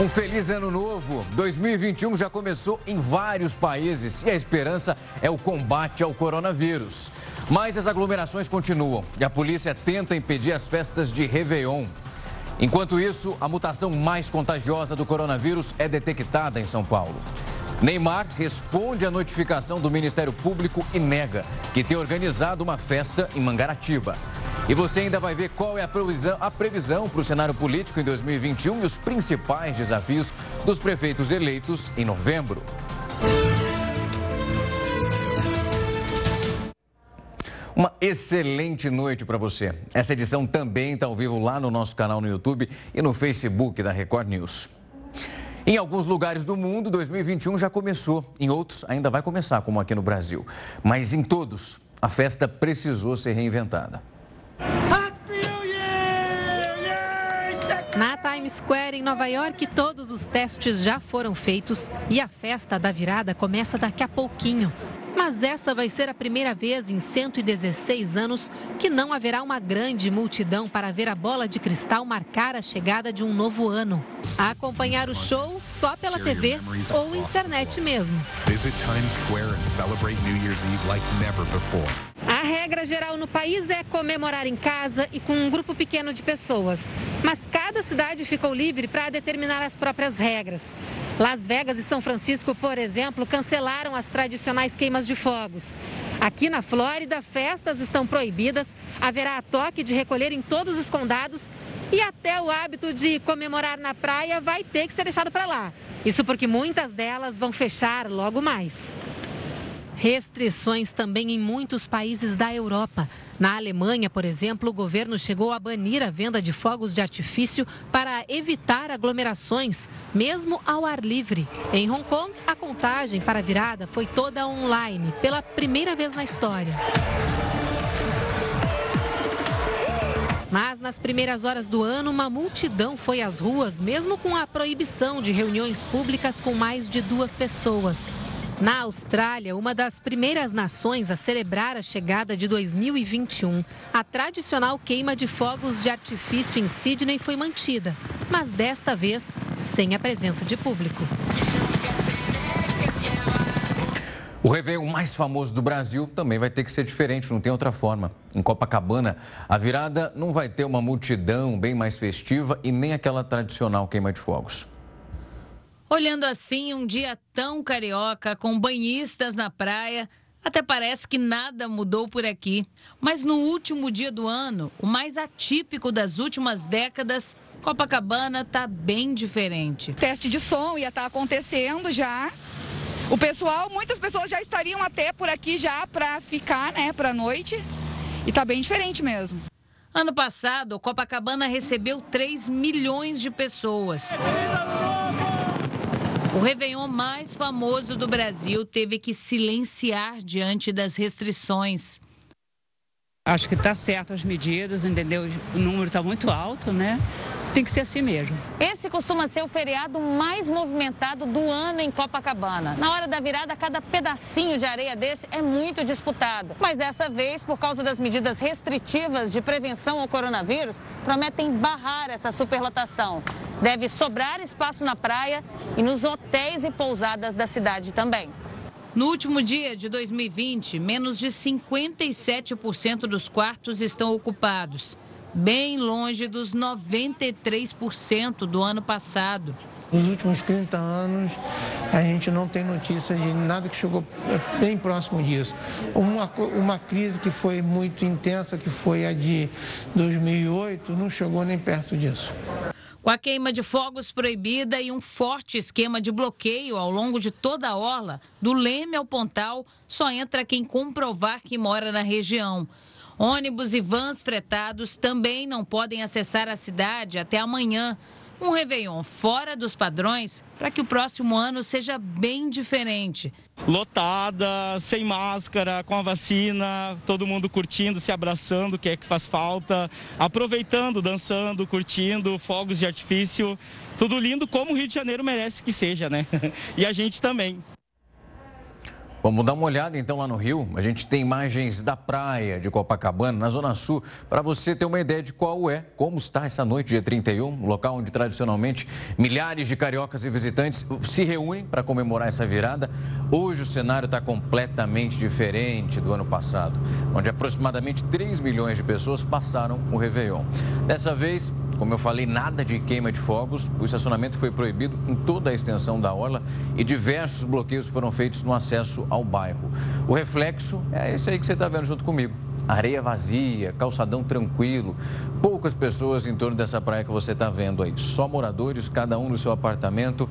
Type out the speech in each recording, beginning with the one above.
Um feliz ano novo. 2021 já começou em vários países e a esperança é o combate ao coronavírus. Mas as aglomerações continuam e a polícia tenta impedir as festas de Réveillon. Enquanto isso, a mutação mais contagiosa do coronavírus é detectada em São Paulo. Neymar responde à notificação do Ministério Público e nega que tem organizado uma festa em Mangaratiba. E você ainda vai ver qual é a previsão, a previsão para o cenário político em 2021 e os principais desafios dos prefeitos eleitos em novembro. Uma excelente noite para você. Essa edição também está ao vivo lá no nosso canal no YouTube e no Facebook da Record News. Em alguns lugares do mundo, 2021 já começou, em outros ainda vai começar, como aqui no Brasil. Mas em todos, a festa precisou ser reinventada. Na Times Square, em Nova York, todos os testes já foram feitos e a festa da virada começa daqui a pouquinho. Mas essa vai ser a primeira vez em 116 anos que não haverá uma grande multidão para ver a bola de cristal marcar a chegada de um novo ano. A acompanhar o show só pela TV ou internet mesmo. Visit Times Square and celebrate New Year's Eve like never before. A regra geral no país é comemorar em casa e com um grupo pequeno de pessoas. Mas cada cidade ficou livre para determinar as próprias regras. Las Vegas e São Francisco, por exemplo, cancelaram as tradicionais queimas de fogos. Aqui na Flórida, festas estão proibidas, haverá toque de recolher em todos os condados e até o hábito de comemorar na praia vai ter que ser deixado para lá. Isso porque muitas delas vão fechar logo mais. Restrições também em muitos países da Europa. Na Alemanha, por exemplo, o governo chegou a banir a venda de fogos de artifício para evitar aglomerações, mesmo ao ar livre. Em Hong Kong, a contagem para a virada foi toda online, pela primeira vez na história. Mas nas primeiras horas do ano, uma multidão foi às ruas, mesmo com a proibição de reuniões públicas com mais de duas pessoas. Na Austrália, uma das primeiras nações a celebrar a chegada de 2021, a tradicional queima de fogos de artifício em Sydney foi mantida, mas desta vez sem a presença de público. O Réveillon mais famoso do Brasil também vai ter que ser diferente, não tem outra forma. Em Copacabana, a virada não vai ter uma multidão bem mais festiva e nem aquela tradicional queima de fogos. Olhando assim, um dia tão carioca, com banhistas na praia, até parece que nada mudou por aqui. Mas no último dia do ano, o mais atípico das últimas décadas, Copacabana está bem diferente. Teste de som ia estar tá acontecendo já. O pessoal, muitas pessoas já estariam até por aqui já para ficar, né, para noite. E está bem diferente mesmo. Ano passado, Copacabana recebeu 3 milhões de pessoas. O Réveillon mais famoso do Brasil teve que silenciar diante das restrições. Acho que está certo as medidas, entendeu? O número está muito alto, né? Tem que ser assim mesmo. Esse costuma ser o feriado mais movimentado do ano em Copacabana. Na hora da virada, cada pedacinho de areia desse é muito disputado. Mas dessa vez, por causa das medidas restritivas de prevenção ao coronavírus, prometem barrar essa superlotação. Deve sobrar espaço na praia e nos hotéis e pousadas da cidade também. No último dia de 2020, menos de 57% dos quartos estão ocupados bem longe dos 93% do ano passado. Nos últimos 30 anos, a gente não tem notícia de nada que chegou bem próximo disso. Uma, uma crise que foi muito intensa, que foi a de 2008, não chegou nem perto disso. Com a queima de fogos proibida e um forte esquema de bloqueio ao longo de toda a orla, do Leme ao Pontal, só entra quem comprovar que mora na região. Ônibus e vans fretados também não podem acessar a cidade até amanhã. Um Réveillon fora dos padrões para que o próximo ano seja bem diferente. Lotada, sem máscara, com a vacina, todo mundo curtindo, se abraçando, que é que faz falta, aproveitando, dançando, curtindo, fogos de artifício. Tudo lindo como o Rio de Janeiro merece que seja, né? E a gente também. Vamos dar uma olhada então lá no Rio. A gente tem imagens da praia de Copacabana, na Zona Sul, para você ter uma ideia de qual é, como está essa noite, dia 31, local onde tradicionalmente milhares de cariocas e visitantes se reúnem para comemorar essa virada. Hoje o cenário está completamente diferente do ano passado, onde aproximadamente 3 milhões de pessoas passaram o Réveillon. Dessa vez, como eu falei, nada de queima de fogos. O estacionamento foi proibido em toda a extensão da orla e diversos bloqueios foram feitos no acesso ao bairro. O reflexo é esse aí que você está vendo junto comigo. Areia vazia, calçadão tranquilo, poucas pessoas em torno dessa praia que você está vendo aí. Só moradores, cada um no seu apartamento.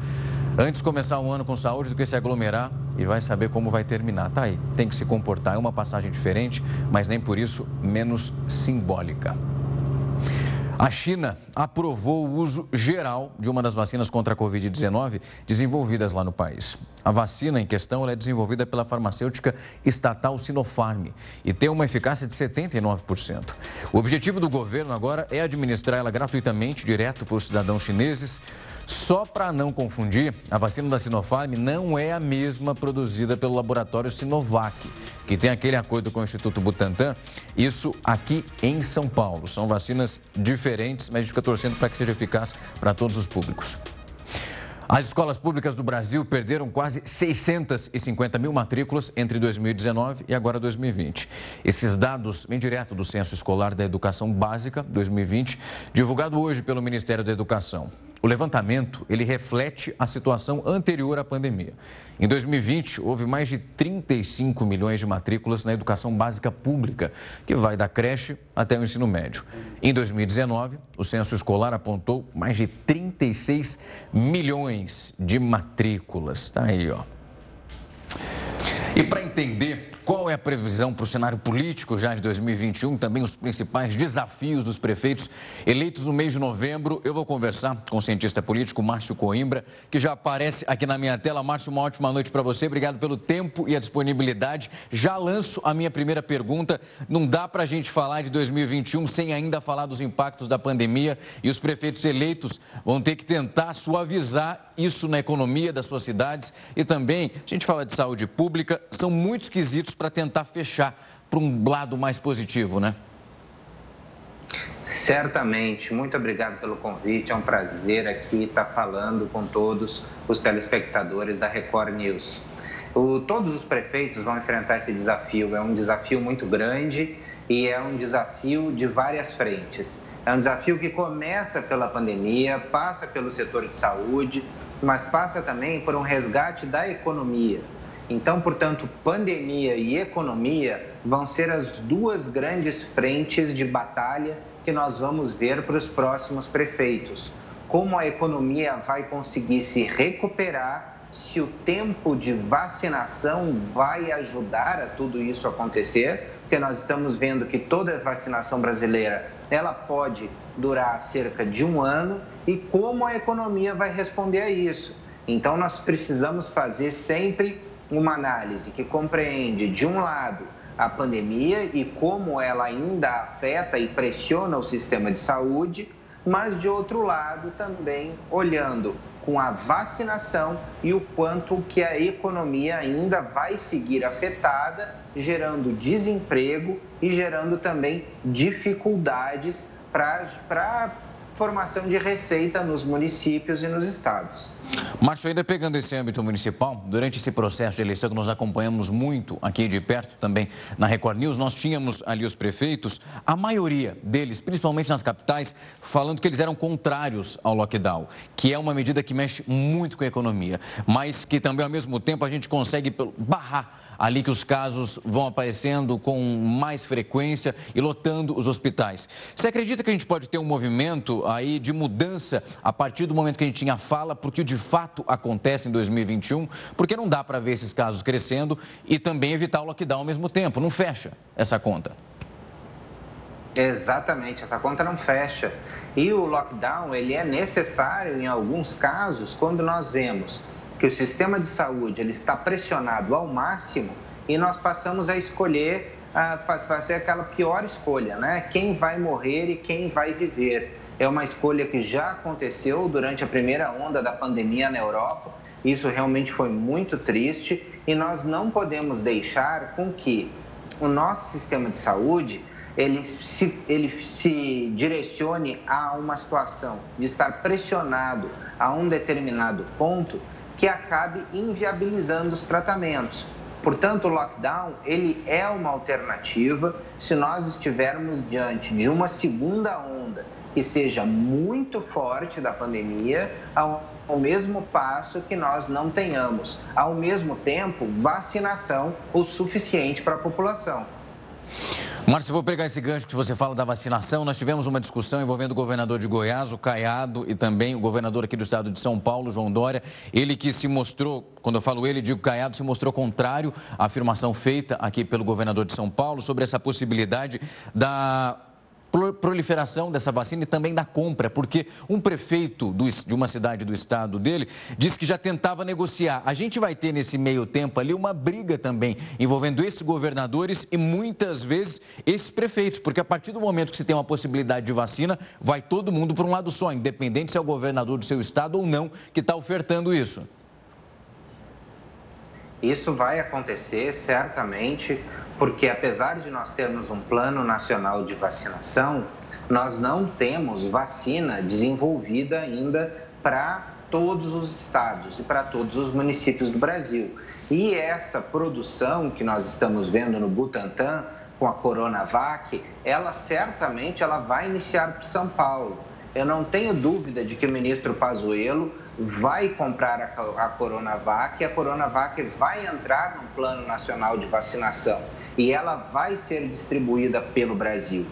Antes de começar um ano com saúde do que se aglomerar e vai saber como vai terminar. Tá aí, tem que se comportar. É uma passagem diferente, mas nem por isso menos simbólica. A China aprovou o uso geral de uma das vacinas contra a Covid-19 desenvolvidas lá no país. A vacina em questão é desenvolvida pela farmacêutica estatal Sinopharm e tem uma eficácia de 79%. O objetivo do governo agora é administrar ela gratuitamente, direto para os cidadãos chineses. Só para não confundir, a vacina da Sinopharm não é a mesma produzida pelo laboratório Sinovac que tem aquele acordo com o Instituto Butantan, isso aqui em São Paulo. São vacinas diferentes, mas a gente fica torcendo para que seja eficaz para todos os públicos. As escolas públicas do Brasil perderam quase 650 mil matrículas entre 2019 e agora 2020. Esses dados vêm direto do Censo Escolar da Educação Básica 2020, divulgado hoje pelo Ministério da Educação. O levantamento, ele reflete a situação anterior à pandemia. Em 2020, houve mais de 35 milhões de matrículas na educação básica pública, que vai da creche até o ensino médio. Em 2019, o censo escolar apontou mais de 36 milhões de matrículas. Tá aí, ó. E para entender qual é a previsão para o cenário político já de 2021? Também os principais desafios dos prefeitos eleitos no mês de novembro. Eu vou conversar com o cientista político Márcio Coimbra, que já aparece aqui na minha tela. Márcio, uma ótima noite para você. Obrigado pelo tempo e a disponibilidade. Já lanço a minha primeira pergunta. Não dá para a gente falar de 2021 sem ainda falar dos impactos da pandemia e os prefeitos eleitos vão ter que tentar suavizar isso na economia das suas cidades e também, a gente fala de saúde pública, são muito esquisitos para tentar fechar para um lado mais positivo, né? Certamente. Muito obrigado pelo convite. É um prazer aqui estar falando com todos os telespectadores da Record News. O, todos os prefeitos vão enfrentar esse desafio. É um desafio muito grande e é um desafio de várias frentes. É um desafio que começa pela pandemia, passa pelo setor de saúde, mas passa também por um resgate da economia. Então, portanto, pandemia e economia vão ser as duas grandes frentes de batalha que nós vamos ver para os próximos prefeitos. Como a economia vai conseguir se recuperar, se o tempo de vacinação vai ajudar a tudo isso acontecer, porque nós estamos vendo que toda a vacinação brasileira ela pode durar cerca de um ano e como a economia vai responder a isso. Então, nós precisamos fazer sempre uma análise que compreende, de um lado, a pandemia e como ela ainda afeta e pressiona o sistema de saúde, mas de outro lado também olhando com a vacinação e o quanto que a economia ainda vai seguir afetada, gerando desemprego e gerando também dificuldades para formação de receita nos municípios e nos estados. Márcio, ainda pegando esse âmbito municipal, durante esse processo de eleição que nós acompanhamos muito aqui de perto também na Record News, nós tínhamos ali os prefeitos, a maioria deles, principalmente nas capitais, falando que eles eram contrários ao lockdown, que é uma medida que mexe muito com a economia, mas que também ao mesmo tempo a gente consegue barrar ali que os casos vão aparecendo com mais frequência e lotando os hospitais. Você acredita que a gente pode ter um movimento aí de mudança a partir do momento que a gente tinha fala, porque de fato acontece em 2021? Porque não dá para ver esses casos crescendo e também evitar o lockdown ao mesmo tempo. Não fecha essa conta. Exatamente, essa conta não fecha. E o lockdown, ele é necessário em alguns casos quando nós vemos que o sistema de saúde ele está pressionado ao máximo e nós passamos a escolher, a fazer aquela pior escolha, né? Quem vai morrer e quem vai viver. é uma escolha que já aconteceu durante a primeira onda da pandemia na Europa. Isso realmente foi muito triste e nós não podemos deixar com que o nosso sistema de saúde ele se, ele se direcione a uma situação de estar pressionado a um determinado ponto que acabe inviabilizando os tratamentos. Portanto, o lockdown ele é uma alternativa se nós estivermos diante de uma segunda onda que seja muito forte da pandemia, ao, ao mesmo passo que nós não tenhamos, ao mesmo tempo, vacinação o suficiente para a população. Márcio, vou pegar esse gancho que você fala da vacinação. Nós tivemos uma discussão envolvendo o governador de Goiás, o Caiado, e também o governador aqui do estado de São Paulo, João Dória. Ele que se mostrou, quando eu falo ele, digo Caiado, se mostrou contrário à afirmação feita aqui pelo governador de São Paulo sobre essa possibilidade da proliferação dessa vacina e também da compra, porque um prefeito do, de uma cidade do estado dele disse que já tentava negociar. A gente vai ter nesse meio tempo ali uma briga também envolvendo esses governadores e muitas vezes esses prefeitos, porque a partir do momento que se tem uma possibilidade de vacina, vai todo mundo para um lado só, independente se é o governador do seu estado ou não que está ofertando isso. Isso vai acontecer certamente porque apesar de nós termos um plano nacional de vacinação, nós não temos vacina desenvolvida ainda para todos os estados e para todos os municípios do Brasil. E essa produção que nós estamos vendo no Butantan com a Coronavac, ela certamente ela vai iniciar para São Paulo. Eu não tenho dúvida de que o ministro Pazuello vai comprar a, a Coronavac e a Coronavac vai entrar no Plano Nacional de Vacinação e ela vai ser distribuída pelo Brasil.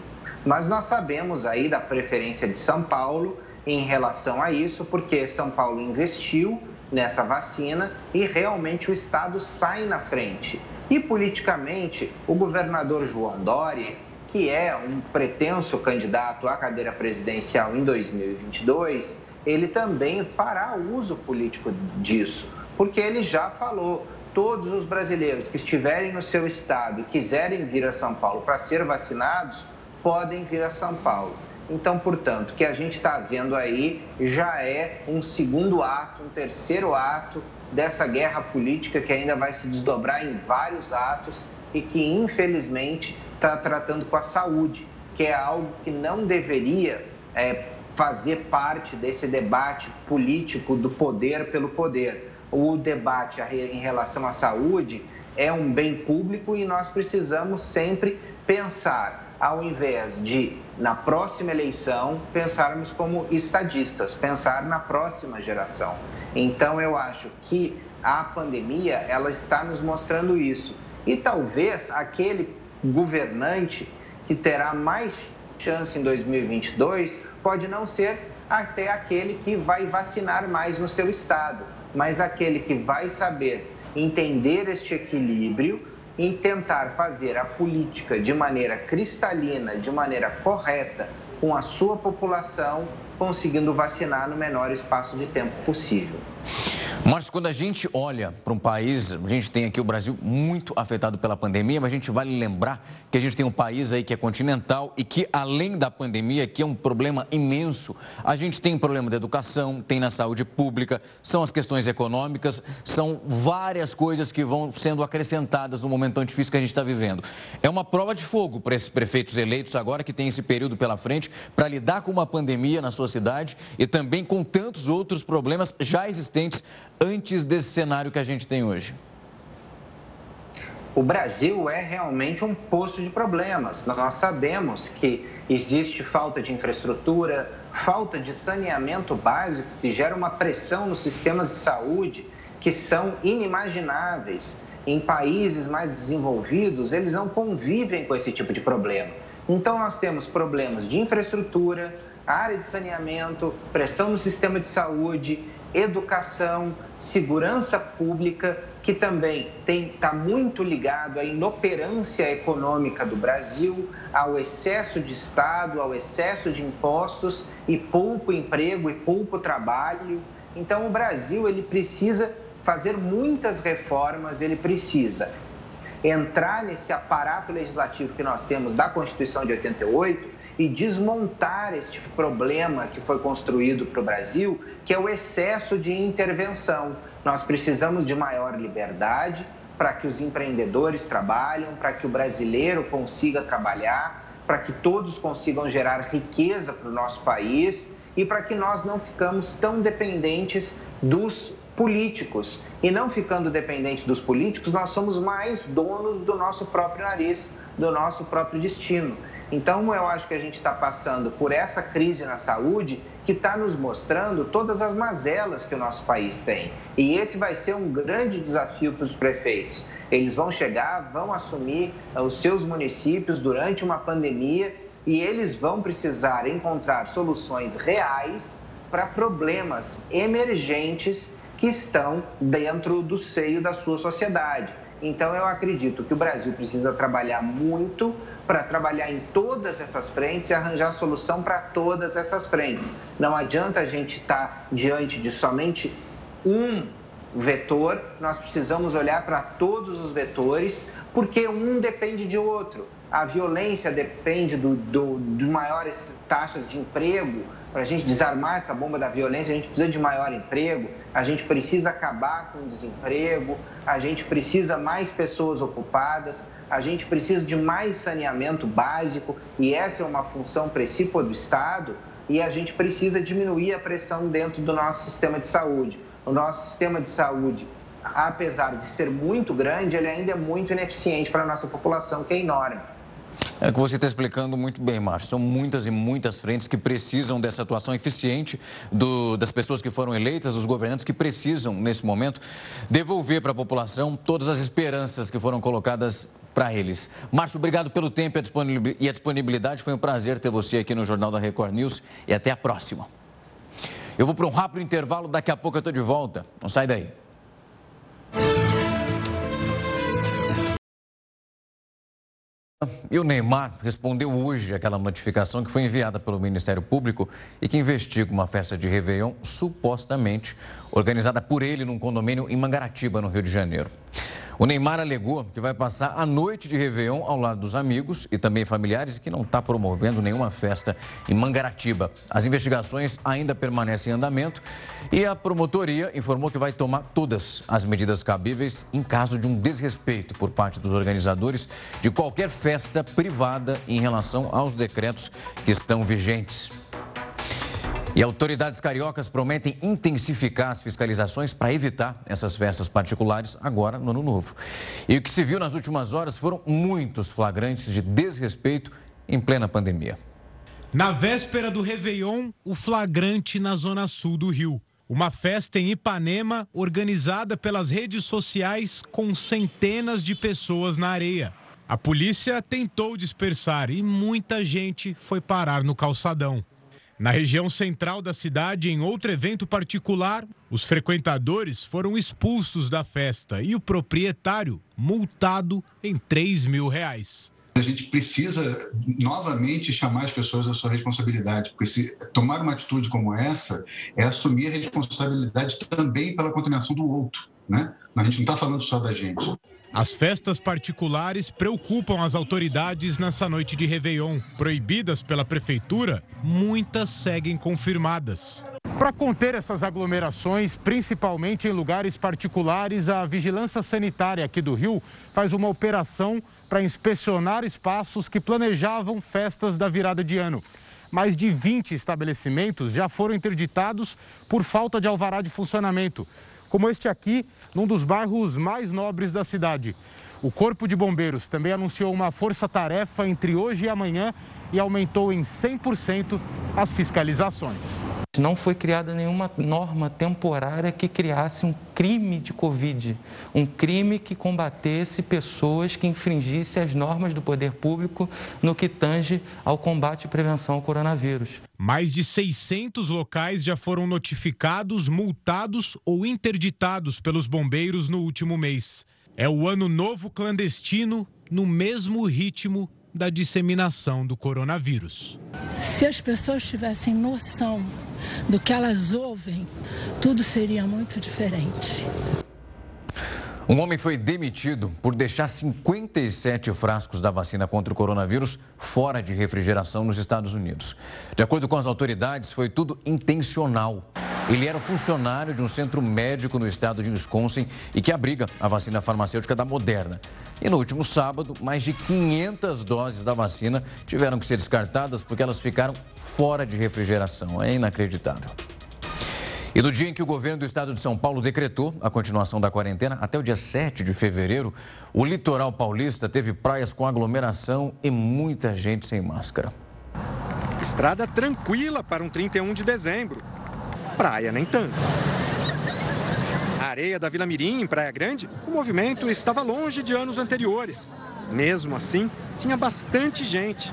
Mas nós sabemos aí da preferência de São Paulo em relação a isso, porque São Paulo investiu nessa vacina e realmente o Estado sai na frente. E politicamente, o governador João Dória, que é um pretenso candidato à cadeira presidencial em 2022, ele também fará uso político disso, porque ele já falou todos os brasileiros que estiverem no seu estado e quiserem vir a São Paulo para ser vacinados, podem vir a São Paulo. Então, portanto, o que a gente está vendo aí já é um segundo ato, um terceiro ato dessa guerra política que ainda vai se desdobrar em vários atos e que, infelizmente, está tratando com a saúde, que é algo que não deveria é, fazer parte desse debate político do poder pelo poder o debate em relação à saúde é um bem público e nós precisamos sempre pensar, ao invés de, na próxima eleição, pensarmos como estadistas, pensar na próxima geração. Então, eu acho que a pandemia, ela está nos mostrando isso. E talvez aquele governante que terá mais chance em 2022 pode não ser até aquele que vai vacinar mais no seu estado mas aquele que vai saber entender este equilíbrio e tentar fazer a política de maneira cristalina, de maneira correta com a sua população, conseguindo vacinar no menor espaço de tempo possível. Márcio, quando a gente olha para um país, a gente tem aqui o Brasil muito afetado pela pandemia, mas a gente vale lembrar que a gente tem um país aí que é continental e que, além da pandemia, que é um problema imenso, a gente tem problema da educação, tem na saúde pública, são as questões econômicas, são várias coisas que vão sendo acrescentadas no momento tão difícil que a gente está vivendo. É uma prova de fogo para esses prefeitos eleitos agora que tem esse período pela frente para lidar com uma pandemia na sua cidade e também com tantos outros problemas já existentes antes desse cenário que a gente tem hoje? O Brasil é realmente um poço de problemas. Nós sabemos que existe falta de infraestrutura, falta de saneamento básico, que gera uma pressão nos sistemas de saúde que são inimagináveis. Em países mais desenvolvidos, eles não convivem com esse tipo de problema. Então, nós temos problemas de infraestrutura, área de saneamento, pressão no sistema de saúde, educação, segurança pública, que também está muito ligado à inoperância econômica do Brasil, ao excesso de Estado, ao excesso de impostos e pouco emprego e pouco trabalho. Então, o Brasil ele precisa fazer muitas reformas, ele precisa entrar nesse aparato legislativo que nós temos da Constituição de 88 e desmontar este problema que foi construído para o Brasil, que é o excesso de intervenção. Nós precisamos de maior liberdade para que os empreendedores trabalhem, para que o brasileiro consiga trabalhar, para que todos consigam gerar riqueza para o nosso país e para que nós não ficamos tão dependentes dos políticos. E não ficando dependentes dos políticos, nós somos mais donos do nosso próprio nariz, do nosso próprio destino. Então, eu acho que a gente está passando por essa crise na saúde que está nos mostrando todas as mazelas que o nosso país tem. E esse vai ser um grande desafio para os prefeitos. Eles vão chegar, vão assumir eh, os seus municípios durante uma pandemia e eles vão precisar encontrar soluções reais para problemas emergentes que estão dentro do seio da sua sociedade. Então, eu acredito que o Brasil precisa trabalhar muito para trabalhar em todas essas frentes e arranjar solução para todas essas frentes. Não adianta a gente estar tá diante de somente um vetor, nós precisamos olhar para todos os vetores, porque um depende de outro. A violência depende do, do, de maiores taxas de emprego, para a gente desarmar essa bomba da violência, a gente precisa de maior emprego, a gente precisa acabar com o desemprego, a gente precisa mais pessoas ocupadas, a gente precisa de mais saneamento básico e essa é uma função principal do Estado e a gente precisa diminuir a pressão dentro do nosso sistema de saúde. O nosso sistema de saúde, apesar de ser muito grande, ele ainda é muito ineficiente para a nossa população, que é enorme. É que você está explicando muito bem, Márcio. São muitas e muitas frentes que precisam dessa atuação eficiente do, das pessoas que foram eleitas, dos governantes que precisam, nesse momento, devolver para a população todas as esperanças que foram colocadas para eles. Márcio, obrigado pelo tempo e a disponibilidade. Foi um prazer ter você aqui no Jornal da Record News e até a próxima. Eu vou para um rápido intervalo, daqui a pouco eu estou de volta. Não sai daí. E o Neymar respondeu hoje àquela notificação que foi enviada pelo Ministério Público e que investiga uma festa de Réveillon supostamente organizada por ele num condomínio em Mangaratiba, no Rio de Janeiro. O Neymar alegou que vai passar a noite de Réveillon ao lado dos amigos e também familiares e que não está promovendo nenhuma festa em Mangaratiba. As investigações ainda permanecem em andamento e a promotoria informou que vai tomar todas as medidas cabíveis em caso de um desrespeito por parte dos organizadores de qualquer festa privada em relação aos decretos que estão vigentes. E autoridades cariocas prometem intensificar as fiscalizações para evitar essas festas particulares agora no Ano Novo. E o que se viu nas últimas horas foram muitos flagrantes de desrespeito em plena pandemia. Na véspera do Réveillon, o flagrante na zona sul do Rio. Uma festa em Ipanema organizada pelas redes sociais com centenas de pessoas na areia. A polícia tentou dispersar e muita gente foi parar no calçadão. Na região central da cidade, em outro evento particular, os frequentadores foram expulsos da festa e o proprietário multado em 3 mil reais. A gente precisa novamente chamar as pessoas à sua responsabilidade, porque se tomar uma atitude como essa é assumir a responsabilidade também pela contaminação do outro. Né? A gente não está falando só da gente. As festas particulares preocupam as autoridades nessa noite de Réveillon. Proibidas pela prefeitura, muitas seguem confirmadas. Para conter essas aglomerações, principalmente em lugares particulares, a Vigilância Sanitária aqui do Rio faz uma operação para inspecionar espaços que planejavam festas da virada de ano. Mais de 20 estabelecimentos já foram interditados por falta de alvará de funcionamento como este aqui, num dos bairros mais nobres da cidade. O Corpo de Bombeiros também anunciou uma força-tarefa entre hoje e amanhã e aumentou em 100% as fiscalizações. Não foi criada nenhuma norma temporária que criasse um crime de Covid, um crime que combatesse pessoas que infringissem as normas do poder público no que tange ao combate e prevenção ao coronavírus. Mais de 600 locais já foram notificados, multados ou interditados pelos bombeiros no último mês. É o ano novo clandestino no mesmo ritmo da disseminação do coronavírus. Se as pessoas tivessem noção do que elas ouvem, tudo seria muito diferente. Um homem foi demitido por deixar 57 frascos da vacina contra o coronavírus fora de refrigeração nos Estados Unidos. De acordo com as autoridades, foi tudo intencional. Ele era funcionário de um centro médico no estado de Wisconsin e que abriga a vacina farmacêutica da Moderna. E no último sábado, mais de 500 doses da vacina tiveram que ser descartadas porque elas ficaram fora de refrigeração. É inacreditável. E no dia em que o governo do estado de São Paulo decretou a continuação da quarentena, até o dia 7 de fevereiro, o litoral paulista teve praias com aglomeração e muita gente sem máscara. Estrada tranquila para um 31 de dezembro. Praia nem tanto. A areia da Vila Mirim, em Praia Grande, o movimento estava longe de anos anteriores. Mesmo assim, tinha bastante gente.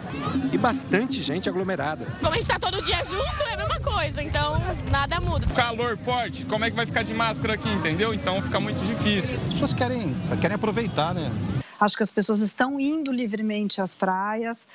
E bastante gente aglomerada. Como a gente está todo dia junto, é a mesma coisa, então nada muda. Calor forte, como é que vai ficar de máscara aqui, entendeu? Então fica muito difícil. As pessoas querem, querem aproveitar, né? Acho que as pessoas estão indo livremente às praias.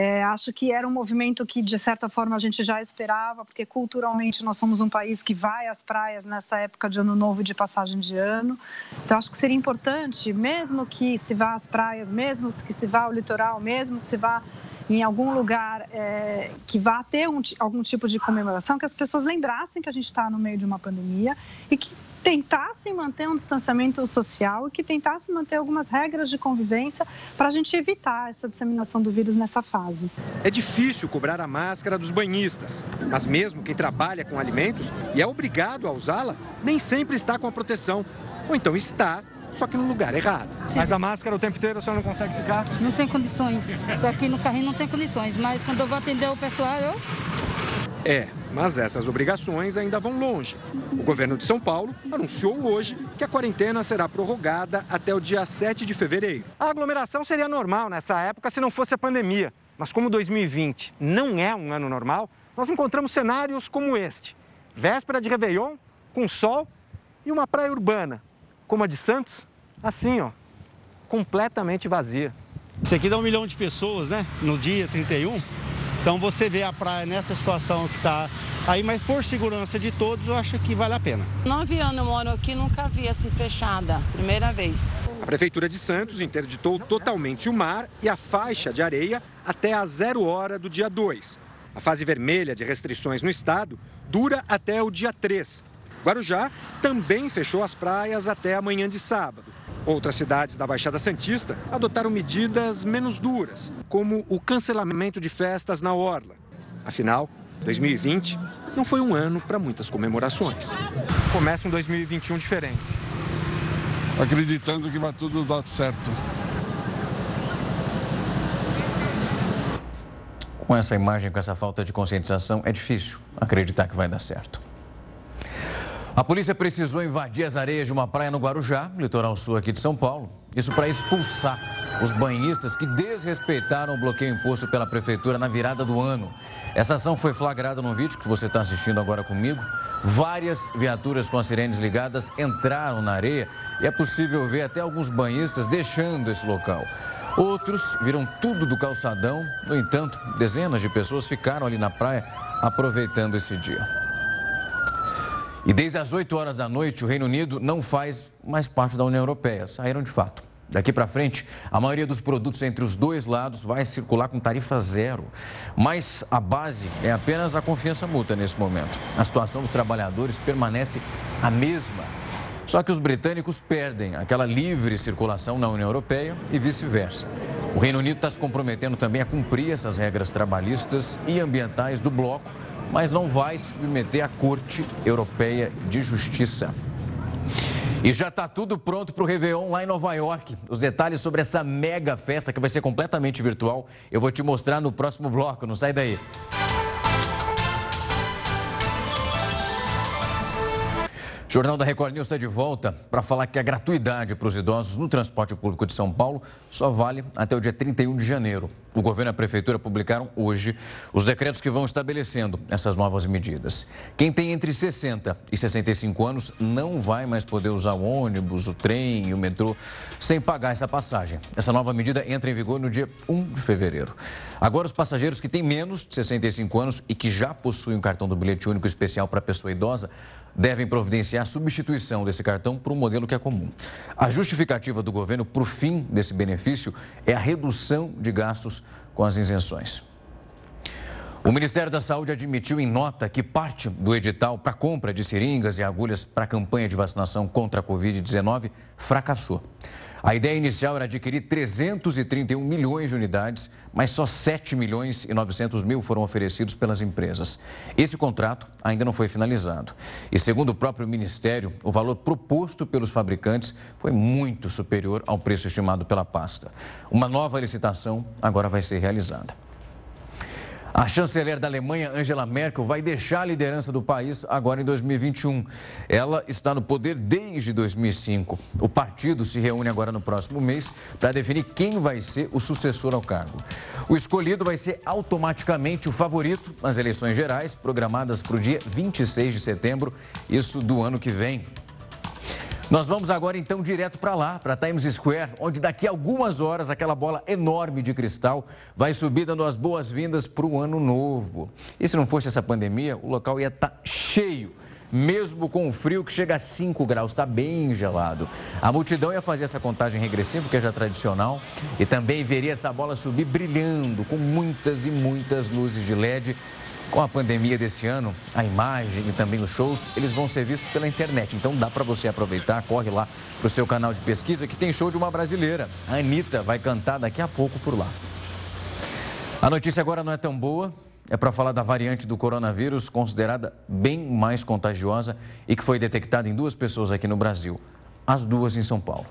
É, acho que era um movimento que, de certa forma, a gente já esperava, porque culturalmente nós somos um país que vai às praias nessa época de ano novo e de passagem de ano. Então, acho que seria importante, mesmo que se vá às praias, mesmo que se vá ao litoral, mesmo que se vá em algum lugar é, que vá ter um, algum tipo de comemoração, que as pessoas lembrassem que a gente está no meio de uma pandemia e que tentassem manter um distanciamento social e que tentassem manter algumas regras de convivência para a gente evitar essa disseminação do vírus nessa fase. É difícil cobrar a máscara dos banhistas, mas mesmo quem trabalha com alimentos e é obrigado a usá-la, nem sempre está com a proteção. Ou então está, só que no lugar errado. Sim. Mas a máscara o tempo inteiro o senhor não consegue ficar? Não tem condições. Aqui no carrinho não tem condições, mas quando eu vou atender o pessoal, eu é, mas essas obrigações ainda vão longe. O governo de São Paulo anunciou hoje que a quarentena será prorrogada até o dia 7 de fevereiro. A aglomeração seria normal nessa época se não fosse a pandemia. Mas como 2020 não é um ano normal, nós encontramos cenários como este. Véspera de Réveillon, com sol e uma praia urbana, como a de Santos, assim, ó, completamente vazia. Isso aqui dá um milhão de pessoas, né? No dia 31. Então você vê a praia nessa situação que está aí, mas por segurança de todos, eu acho que vale a pena. Nove anos eu moro aqui, nunca vi assim fechada, primeira vez. A Prefeitura de Santos interditou totalmente o mar e a faixa de areia até a zero hora do dia 2. A fase vermelha de restrições no estado dura até o dia 3. Guarujá também fechou as praias até amanhã de sábado. Outras cidades da Baixada Santista adotaram medidas menos duras, como o cancelamento de festas na Orla. Afinal, 2020 não foi um ano para muitas comemorações. Começa um 2021 diferente. Acreditando que vai tudo dar certo. Com essa imagem, com essa falta de conscientização, é difícil acreditar que vai dar certo. A polícia precisou invadir as areias de uma praia no Guarujá, litoral sul aqui de São Paulo. Isso para expulsar os banhistas que desrespeitaram o bloqueio imposto pela prefeitura na virada do ano. Essa ação foi flagrada no vídeo que você está assistindo agora comigo. Várias viaturas com as sirenes ligadas entraram na areia e é possível ver até alguns banhistas deixando esse local. Outros viram tudo do calçadão. No entanto, dezenas de pessoas ficaram ali na praia aproveitando esse dia. E desde as 8 horas da noite, o Reino Unido não faz mais parte da União Europeia. Saíram de fato. Daqui para frente, a maioria dos produtos entre os dois lados vai circular com tarifa zero. Mas a base é apenas a confiança mútua nesse momento. A situação dos trabalhadores permanece a mesma. Só que os britânicos perdem aquela livre circulação na União Europeia e vice-versa. O Reino Unido está se comprometendo também a cumprir essas regras trabalhistas e ambientais do bloco mas não vai submeter à Corte Europeia de Justiça. E já está tudo pronto para o Réveillon lá em Nova York. Os detalhes sobre essa mega festa que vai ser completamente virtual eu vou te mostrar no próximo bloco. Não sai daí. O Jornal da Record News está de volta para falar que a gratuidade para os idosos no transporte público de São Paulo só vale até o dia 31 de janeiro. O governo e a prefeitura publicaram hoje os decretos que vão estabelecendo essas novas medidas. Quem tem entre 60 e 65 anos não vai mais poder usar o ônibus, o trem e o metrô sem pagar essa passagem. Essa nova medida entra em vigor no dia 1 de fevereiro. Agora, os passageiros que têm menos de 65 anos e que já possuem um cartão do bilhete único especial para pessoa idosa devem providenciar a substituição desse cartão por um modelo que é comum. A justificativa do governo para o fim desse benefício é a redução de gastos com as isenções. O Ministério da Saúde admitiu em nota que parte do edital para compra de seringas e agulhas para a campanha de vacinação contra a Covid-19 fracassou. A ideia inicial era adquirir 331 milhões de unidades, mas só 7 milhões e 900 mil foram oferecidos pelas empresas. Esse contrato ainda não foi finalizado. E segundo o próprio Ministério, o valor proposto pelos fabricantes foi muito superior ao preço estimado pela pasta. Uma nova licitação agora vai ser realizada. A chanceler da Alemanha, Angela Merkel, vai deixar a liderança do país agora em 2021. Ela está no poder desde 2005. O partido se reúne agora no próximo mês para definir quem vai ser o sucessor ao cargo. O escolhido vai ser automaticamente o favorito nas eleições gerais, programadas para o dia 26 de setembro, isso do ano que vem. Nós vamos agora então direto para lá, para Times Square, onde daqui a algumas horas aquela bola enorme de cristal vai subir dando as boas-vindas para o ano novo. E se não fosse essa pandemia, o local ia estar tá cheio. Mesmo com o frio que chega a 5 graus, está bem gelado. A multidão ia fazer essa contagem regressiva, que é já tradicional, e também veria essa bola subir brilhando, com muitas e muitas luzes de LED com a pandemia desse ano, a imagem e também os shows, eles vão ser vistos pela internet. Então dá para você aproveitar, corre lá para o seu canal de pesquisa que tem show de uma brasileira. A Anitta vai cantar daqui a pouco por lá. A notícia agora não é tão boa. É para falar da variante do coronavírus considerada bem mais contagiosa e que foi detectada em duas pessoas aqui no Brasil, as duas em São Paulo.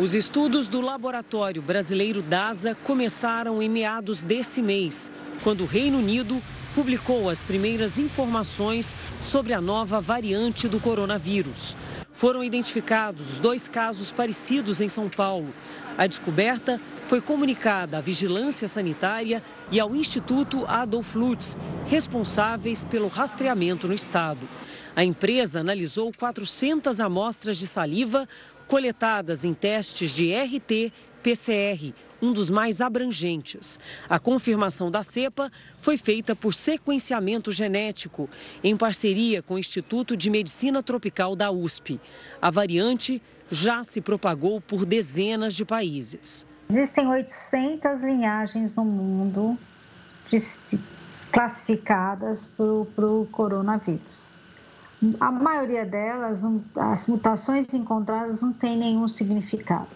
Os estudos do Laboratório Brasileiro DASA começaram em meados desse mês, quando o Reino Unido publicou as primeiras informações sobre a nova variante do coronavírus. Foram identificados dois casos parecidos em São Paulo. A descoberta foi comunicada à Vigilância Sanitária e ao Instituto Adolf Lutz, responsáveis pelo rastreamento no estado. A empresa analisou 400 amostras de saliva coletadas em testes de RT-PCR, um dos mais abrangentes. A confirmação da cepa foi feita por sequenciamento genético, em parceria com o Instituto de Medicina Tropical da USP. A variante já se propagou por dezenas de países. Existem 800 linhagens no mundo classificadas para o coronavírus. A maioria delas, as mutações encontradas não têm nenhum significado.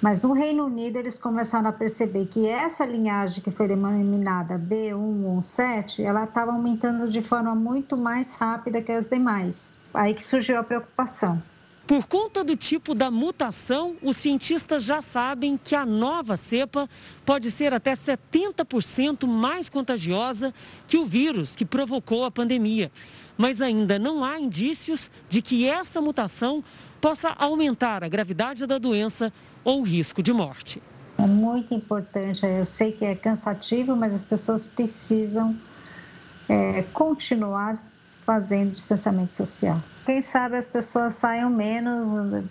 Mas no Reino Unido eles começaram a perceber que essa linhagem que foi denominada B117, ela estava aumentando de forma muito mais rápida que as demais. Aí que surgiu a preocupação. Por conta do tipo da mutação, os cientistas já sabem que a nova cepa pode ser até 70% mais contagiosa que o vírus que provocou a pandemia mas ainda não há indícios de que essa mutação possa aumentar a gravidade da doença ou o risco de morte. É muito importante, eu sei que é cansativo, mas as pessoas precisam é, continuar fazendo distanciamento social. Quem sabe as pessoas saiam menos,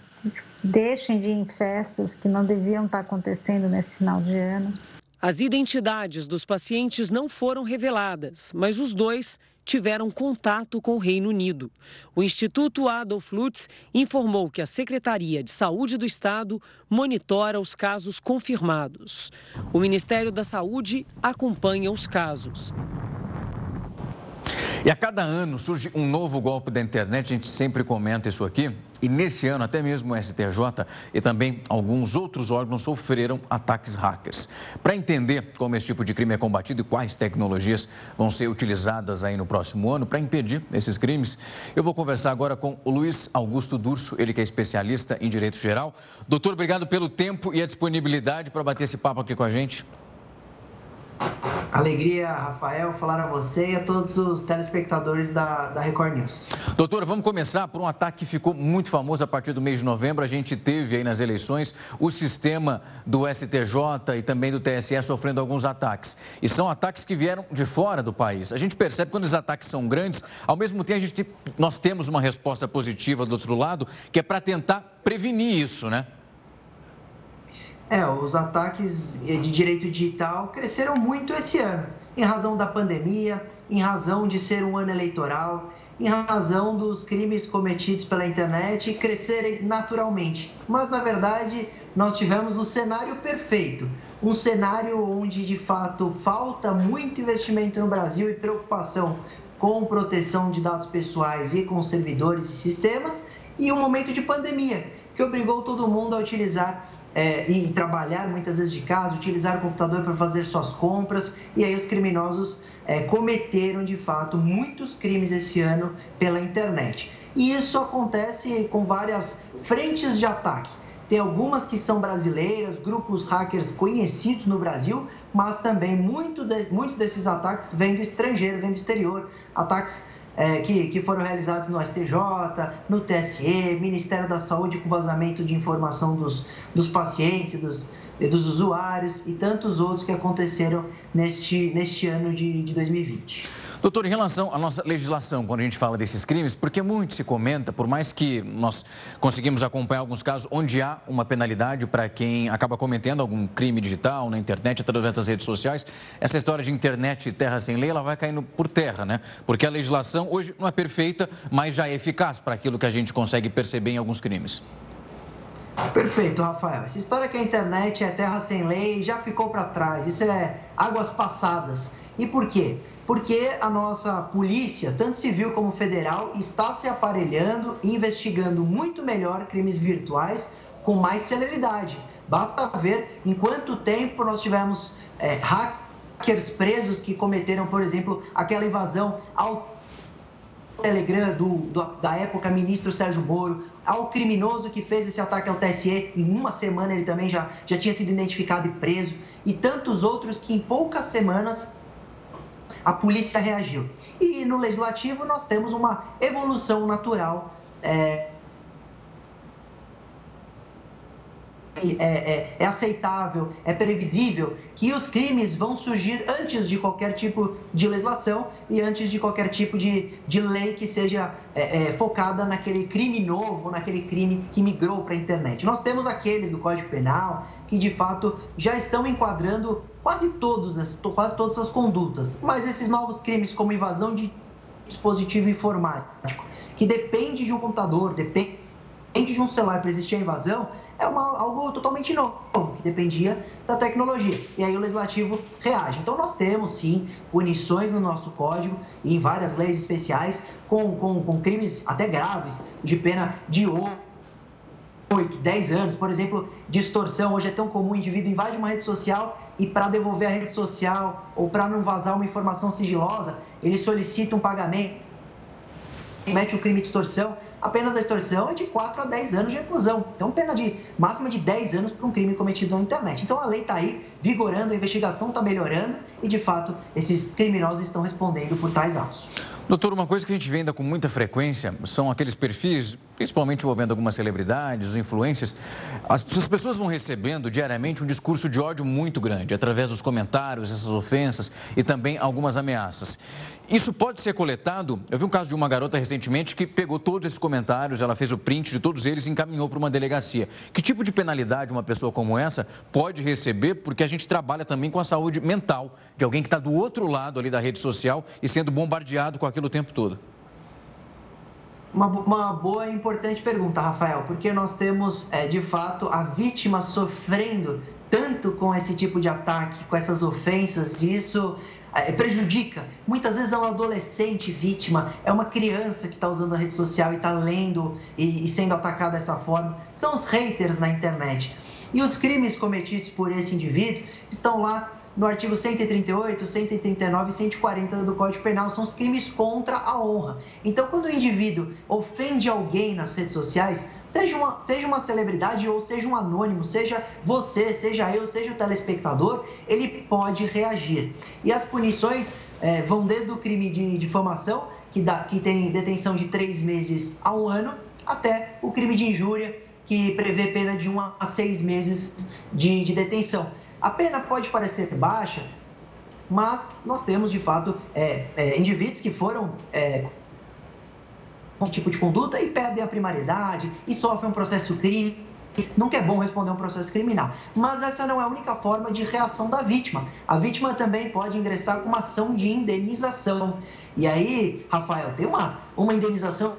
deixem de ir em festas que não deviam estar acontecendo nesse final de ano. As identidades dos pacientes não foram reveladas, mas os dois tiveram contato com o Reino Unido. O Instituto Adolf Lutz informou que a Secretaria de Saúde do Estado monitora os casos confirmados. O Ministério da Saúde acompanha os casos. E a cada ano surge um novo golpe da internet, a gente sempre comenta isso aqui. E nesse ano, até mesmo o STJ e também alguns outros órgãos sofreram ataques hackers. Para entender como esse tipo de crime é combatido e quais tecnologias vão ser utilizadas aí no próximo ano para impedir esses crimes, eu vou conversar agora com o Luiz Augusto Durso, ele que é especialista em direito geral. Doutor, obrigado pelo tempo e a disponibilidade para bater esse papo aqui com a gente. Alegria, Rafael, falar a você e a todos os telespectadores da, da Record News. Doutor, vamos começar por um ataque que ficou muito famoso a partir do mês de novembro. A gente teve aí nas eleições o sistema do STJ e também do TSE sofrendo alguns ataques. E são ataques que vieram de fora do país. A gente percebe que quando os ataques são grandes, ao mesmo tempo a gente, nós temos uma resposta positiva do outro lado, que é para tentar prevenir isso, né? É, os ataques de direito digital cresceram muito esse ano, em razão da pandemia, em razão de ser um ano eleitoral, em razão dos crimes cometidos pela internet crescerem naturalmente. Mas, na verdade, nós tivemos o cenário perfeito um cenário onde, de fato, falta muito investimento no Brasil e preocupação com proteção de dados pessoais e com servidores e sistemas, e um momento de pandemia que obrigou todo mundo a utilizar é, e trabalhar muitas vezes de casa, utilizar o computador para fazer suas compras, e aí os criminosos é, cometeram de fato muitos crimes esse ano pela internet. E isso acontece com várias frentes de ataque. Tem algumas que são brasileiras, grupos hackers conhecidos no Brasil, mas também muito de, muitos desses ataques vêm do estrangeiro, vêm do exterior. Ataques é, que, que foram realizados no STJ, no TSE, Ministério da Saúde com vazamento de informação dos, dos pacientes, dos, dos usuários e tantos outros que aconteceram neste, neste ano de, de 2020. Doutor, em relação à nossa legislação, quando a gente fala desses crimes, porque muito se comenta, por mais que nós conseguimos acompanhar alguns casos onde há uma penalidade para quem acaba cometendo algum crime digital na internet, através das redes sociais, essa história de internet terra sem lei, ela vai caindo por terra, né? Porque a legislação hoje não é perfeita, mas já é eficaz para aquilo que a gente consegue perceber em alguns crimes. Perfeito, Rafael. Essa história que a internet é terra sem lei já ficou para trás. Isso é águas passadas. E por quê? Porque a nossa polícia, tanto civil como federal, está se aparelhando e investigando muito melhor crimes virtuais com mais celeridade. Basta ver em quanto tempo nós tivemos é, hackers presos que cometeram, por exemplo, aquela invasão ao Telegram do, do, da época ministro Sérgio Moro, ao criminoso que fez esse ataque ao TSE, em uma semana ele também já, já tinha sido identificado e preso, e tantos outros que em poucas semanas a polícia reagiu. E no legislativo nós temos uma evolução natural. É, é, é, é, aceitável, é previsível que os crimes vão surgir antes de qualquer tipo de legislação e antes de qualquer tipo de, de lei que seja é, é focada naquele crime novo, naquele crime que migrou para a internet. Nós temos aqueles do Código Penal que de fato já estão enquadrando quase, todos, quase todas as condutas. Mas esses novos crimes, como invasão de dispositivo informático, que depende de um computador, depende de um celular para existir a invasão, é uma, algo totalmente novo, que dependia da tecnologia. E aí o legislativo reage. Então nós temos sim punições no nosso código e em várias leis especiais com, com, com crimes até graves, de pena de 8, 10 anos. Por exemplo, distorção. Hoje é tão comum o indivíduo invade uma rede social e para devolver a rede social ou para não vazar uma informação sigilosa, ele solicita um pagamento, comete o crime de extorsão. A pena da extorsão é de 4 a 10 anos de reclusão. Então, pena de máxima de 10 anos para um crime cometido na internet. Então, a lei está aí, vigorando, a investigação está melhorando e, de fato, esses criminosos estão respondendo por tais atos. Doutor, uma coisa que a gente vê ainda com muita frequência são aqueles perfis, principalmente envolvendo algumas celebridades, os influencers. As, as, pessoas vão recebendo diariamente um discurso de ódio muito grande, através dos comentários, essas ofensas e também algumas ameaças. Isso pode ser coletado. Eu vi um caso de uma garota recentemente que pegou todos esses comentários, ela fez o print de todos eles e encaminhou para uma delegacia. Que tipo de penalidade uma pessoa como essa pode receber? Porque a gente trabalha também com a saúde mental de alguém que está do outro lado ali da rede social e sendo bombardeado com aquilo o tempo todo. Uma, uma boa e importante pergunta, Rafael, porque nós temos, é, de fato, a vítima sofrendo tanto com esse tipo de ataque, com essas ofensas, isso é, prejudica. Muitas vezes é um adolescente vítima, é uma criança que está usando a rede social e está lendo e, e sendo atacada dessa forma. São os haters na internet. E os crimes cometidos por esse indivíduo estão lá no artigo 138, 139 e 140 do Código Penal, são os crimes contra a honra. Então, quando o indivíduo ofende alguém nas redes sociais, seja uma, seja uma celebridade ou seja um anônimo, seja você, seja eu, seja o telespectador, ele pode reagir. E as punições é, vão desde o crime de difamação, que, dá, que tem detenção de três meses a um ano, até o crime de injúria, que prevê pena de um a seis meses de, de detenção. A pena pode parecer baixa, mas nós temos de fato é, é, indivíduos que foram é, com tipo de conduta e perdem a primariedade e sofrem um processo crime. Nunca é bom responder um processo criminal, mas essa não é a única forma de reação da vítima. A vítima também pode ingressar com uma ação de indenização. E aí, Rafael, tem uma, uma indenização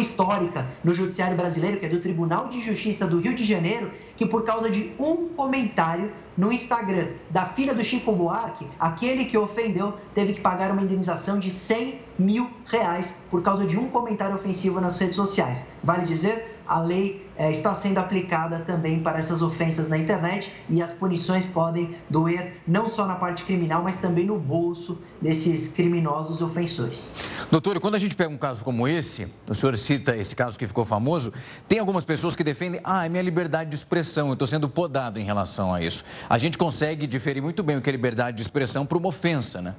histórica no judiciário brasileiro, que é do Tribunal de Justiça do Rio de Janeiro, que por causa de um comentário no Instagram da filha do Chico Buarque, aquele que ofendeu teve que pagar uma indenização de 100 mil reais por causa de um comentário ofensivo nas redes sociais. Vale dizer, a lei é, está sendo aplicada também para essas ofensas na internet e as punições podem doer não só na parte criminal, mas também no bolso desses criminosos ofensores. Doutor, quando a gente pega um caso como esse, o senhor cita esse caso que ficou famoso, tem algumas pessoas que defendem, ah, é minha liberdade de expressão, eu estou sendo podado em relação a isso. A gente consegue diferir muito bem o que é liberdade de expressão para uma ofensa, né?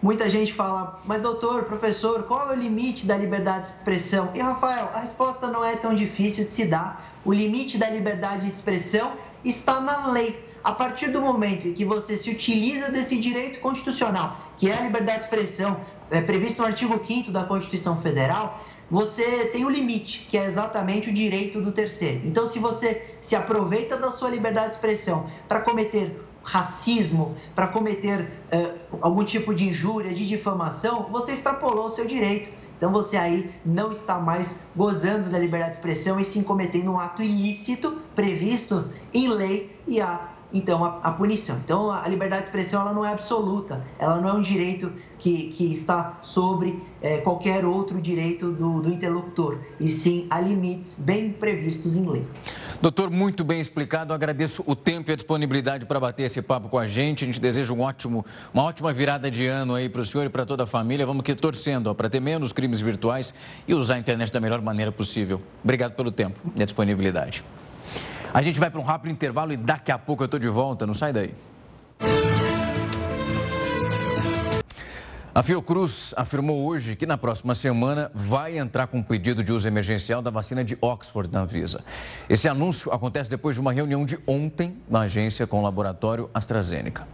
Muita gente fala, mas doutor, professor, qual é o limite da liberdade de expressão? E Rafael, a resposta não é tão difícil de se dar. O limite da liberdade de expressão está na lei. A partir do momento em que você se utiliza desse direito constitucional, que é a liberdade de expressão, é previsto no artigo 5 da Constituição Federal, você tem o um limite, que é exatamente o direito do terceiro. Então, se você se aproveita da sua liberdade de expressão para cometer racismo, para cometer uh, algum tipo de injúria, de difamação, você extrapolou o seu direito. Então você aí não está mais gozando da liberdade de expressão e sim cometendo um ato ilícito previsto em lei e há então a, a, punição. Então a liberdade de expressão ela não é absoluta, ela não é um direito que, que está sobre é, qualquer outro direito do, do interlocutor, e sim há limites bem previstos em lei. Doutor, muito bem explicado. agradeço o tempo e a disponibilidade para bater esse papo com a gente. A gente deseja um ótimo, uma ótima virada de ano aí para o senhor e para toda a família. Vamos que torcendo para ter menos crimes virtuais e usar a internet da melhor maneira possível. Obrigado pelo tempo e a disponibilidade. A gente vai para um rápido intervalo e daqui a pouco eu estou de volta. Não sai daí. A Fiocruz afirmou hoje que na próxima semana vai entrar com um pedido de uso emergencial da vacina de Oxford na Anvisa. Esse anúncio acontece depois de uma reunião de ontem na agência com o laboratório AstraZeneca.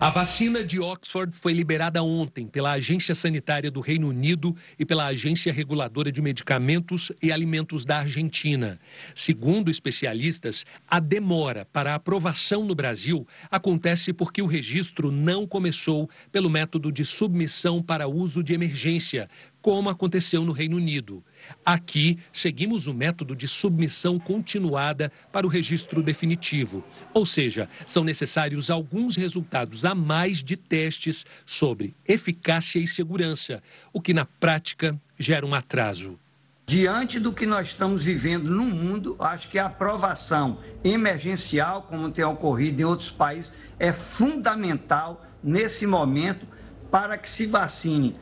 A vacina de Oxford foi liberada ontem pela Agência Sanitária do Reino Unido e pela Agência Reguladora de Medicamentos e Alimentos da Argentina. Segundo especialistas, a demora para a aprovação no Brasil acontece porque o registro não começou pelo método de submissão para uso de emergência, como aconteceu no Reino Unido. Aqui, seguimos o método de submissão continuada para o registro definitivo, ou seja, são necessários alguns resultados a mais de testes sobre eficácia e segurança, o que na prática gera um atraso. Diante do que nós estamos vivendo no mundo, acho que a aprovação emergencial, como tem ocorrido em outros países, é fundamental nesse momento para que se vacine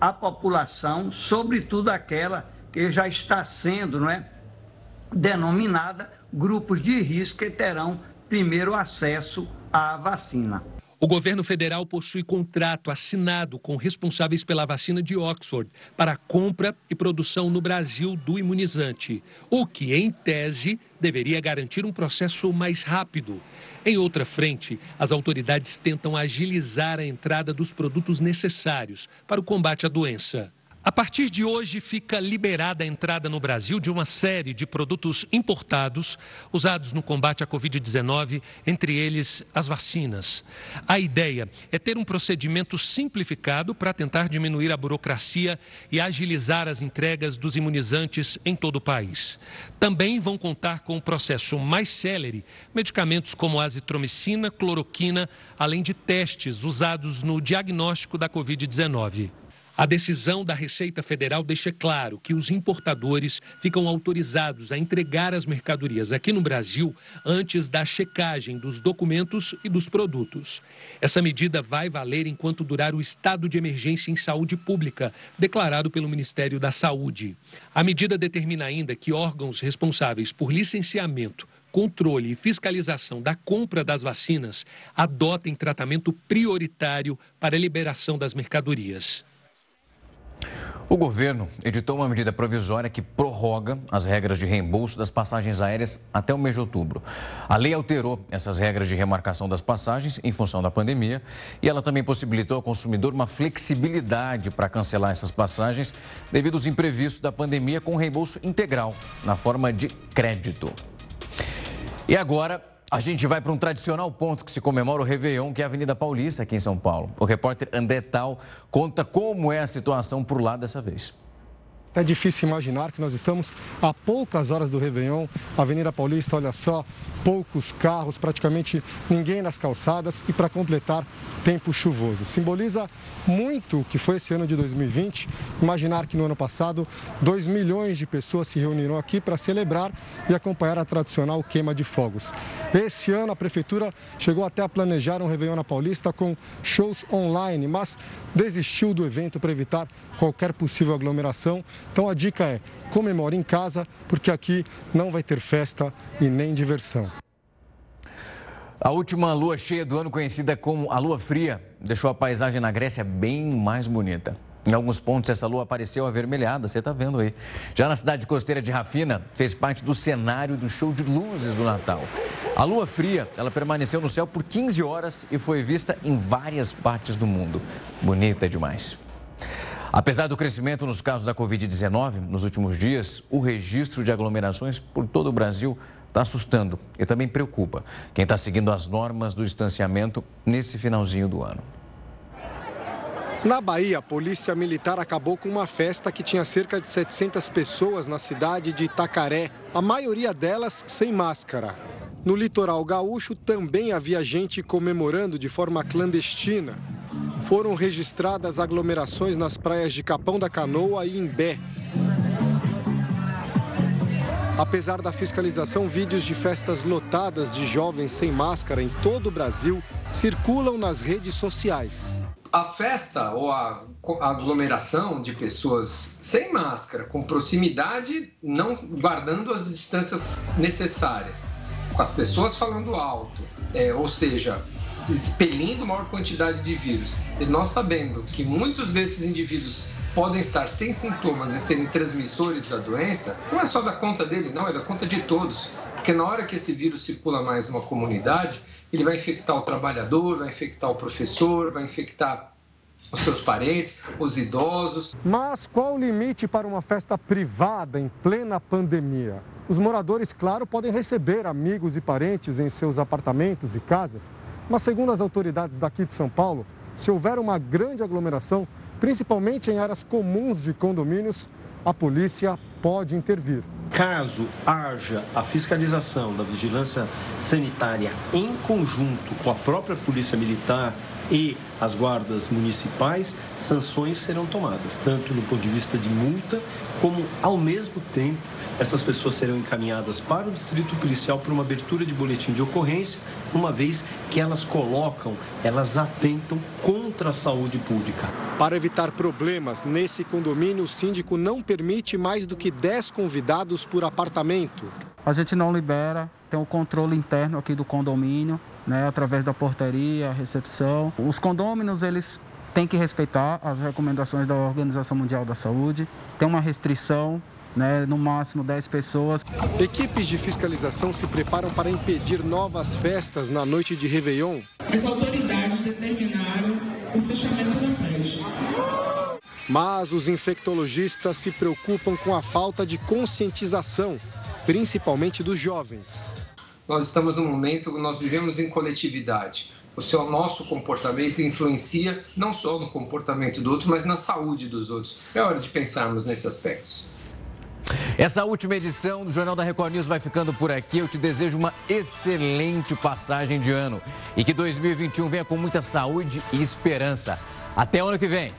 a população, sobretudo aquela que já está sendo não é, denominada grupos de risco que terão primeiro acesso à vacina. O governo federal possui contrato assinado com responsáveis pela vacina de Oxford para a compra e produção no Brasil do imunizante, o que, em tese, deveria garantir um processo mais rápido. Em outra frente, as autoridades tentam agilizar a entrada dos produtos necessários para o combate à doença. A partir de hoje, fica liberada a entrada no Brasil de uma série de produtos importados usados no combate à Covid-19, entre eles as vacinas. A ideia é ter um procedimento simplificado para tentar diminuir a burocracia e agilizar as entregas dos imunizantes em todo o país. Também vão contar com um processo mais célere medicamentos como azitromicina, cloroquina, além de testes usados no diagnóstico da Covid-19. A decisão da Receita Federal deixa claro que os importadores ficam autorizados a entregar as mercadorias aqui no Brasil antes da checagem dos documentos e dos produtos. Essa medida vai valer enquanto durar o estado de emergência em saúde pública, declarado pelo Ministério da Saúde. A medida determina ainda que órgãos responsáveis por licenciamento controle e fiscalização da compra das vacinas adotem tratamento prioritário para a liberação das mercadorias. O governo editou uma medida provisória que prorroga as regras de reembolso das passagens aéreas até o mês de outubro. A lei alterou essas regras de remarcação das passagens em função da pandemia e ela também possibilitou ao consumidor uma flexibilidade para cancelar essas passagens devido aos imprevistos da pandemia com reembolso integral na forma de crédito. E agora, a gente vai para um tradicional ponto que se comemora o Réveillon, que é a Avenida Paulista, aqui em São Paulo. O repórter André Tal conta como é a situação por lá dessa vez. É difícil imaginar que nós estamos a poucas horas do Réveillon. Avenida Paulista, olha só, poucos carros, praticamente ninguém nas calçadas e para completar, tempo chuvoso. Simboliza muito o que foi esse ano de 2020. Imaginar que no ano passado, 2 milhões de pessoas se reuniram aqui para celebrar e acompanhar a tradicional queima de fogos. Esse ano a prefeitura chegou até a planejar um Réveillon na Paulista com shows online, mas desistiu do evento para evitar qualquer possível aglomeração. Então a dica é comemore em casa, porque aqui não vai ter festa e nem diversão. A última lua cheia do ano, conhecida como a lua fria, deixou a paisagem na Grécia bem mais bonita. Em alguns pontos, essa lua apareceu avermelhada, você está vendo aí. Já na cidade costeira de Rafina, fez parte do cenário do show de luzes do Natal. A lua fria, ela permaneceu no céu por 15 horas e foi vista em várias partes do mundo. Bonita demais. Apesar do crescimento nos casos da Covid-19 nos últimos dias, o registro de aglomerações por todo o Brasil está assustando e também preocupa quem está seguindo as normas do distanciamento nesse finalzinho do ano. Na Bahia, a Polícia Militar acabou com uma festa que tinha cerca de 700 pessoas na cidade de Itacaré, a maioria delas sem máscara. No litoral gaúcho também havia gente comemorando de forma clandestina foram registradas aglomerações nas praias de Capão da Canoa e Imbé. Apesar da fiscalização, vídeos de festas lotadas de jovens sem máscara em todo o Brasil circulam nas redes sociais. A festa ou a aglomeração de pessoas sem máscara, com proximidade, não guardando as distâncias necessárias, com as pessoas falando alto, é, ou seja, expelindo maior quantidade de vírus. E nós sabendo que muitos desses indivíduos podem estar sem sintomas e serem transmissores da doença, não é só da conta dele, não, é da conta de todos. Porque na hora que esse vírus circula mais numa comunidade, ele vai infectar o trabalhador, vai infectar o professor, vai infectar os seus parentes, os idosos. Mas qual o limite para uma festa privada em plena pandemia? Os moradores, claro, podem receber amigos e parentes em seus apartamentos e casas, mas, segundo as autoridades daqui de São Paulo, se houver uma grande aglomeração, principalmente em áreas comuns de condomínios, a polícia pode intervir. Caso haja a fiscalização da vigilância sanitária em conjunto com a própria Polícia Militar e as guardas municipais, sanções serão tomadas, tanto do ponto de vista de multa, como ao mesmo tempo essas pessoas serão encaminhadas para o distrito policial para uma abertura de boletim de ocorrência, uma vez que elas colocam, elas atentam contra a saúde pública. Para evitar problemas, nesse condomínio o síndico não permite mais do que 10 convidados por apartamento. A gente não libera, tem o controle interno aqui do condomínio, né, através da portaria, recepção. Os condôminos, eles têm que respeitar as recomendações da Organização Mundial da Saúde. Tem uma restrição né, no máximo 10 pessoas. Equipes de fiscalização se preparam para impedir novas festas na noite de Réveillon. As autoridades determinaram o fechamento da festa. Mas os infectologistas se preocupam com a falta de conscientização, principalmente dos jovens. Nós estamos num momento que nós vivemos em coletividade. O seu nosso comportamento influencia não só no comportamento do outro, mas na saúde dos outros. É hora de pensarmos nesse aspecto. Essa última edição do Jornal da Record News vai ficando por aqui. Eu te desejo uma excelente passagem de ano e que 2021 venha com muita saúde e esperança. Até o ano que vem.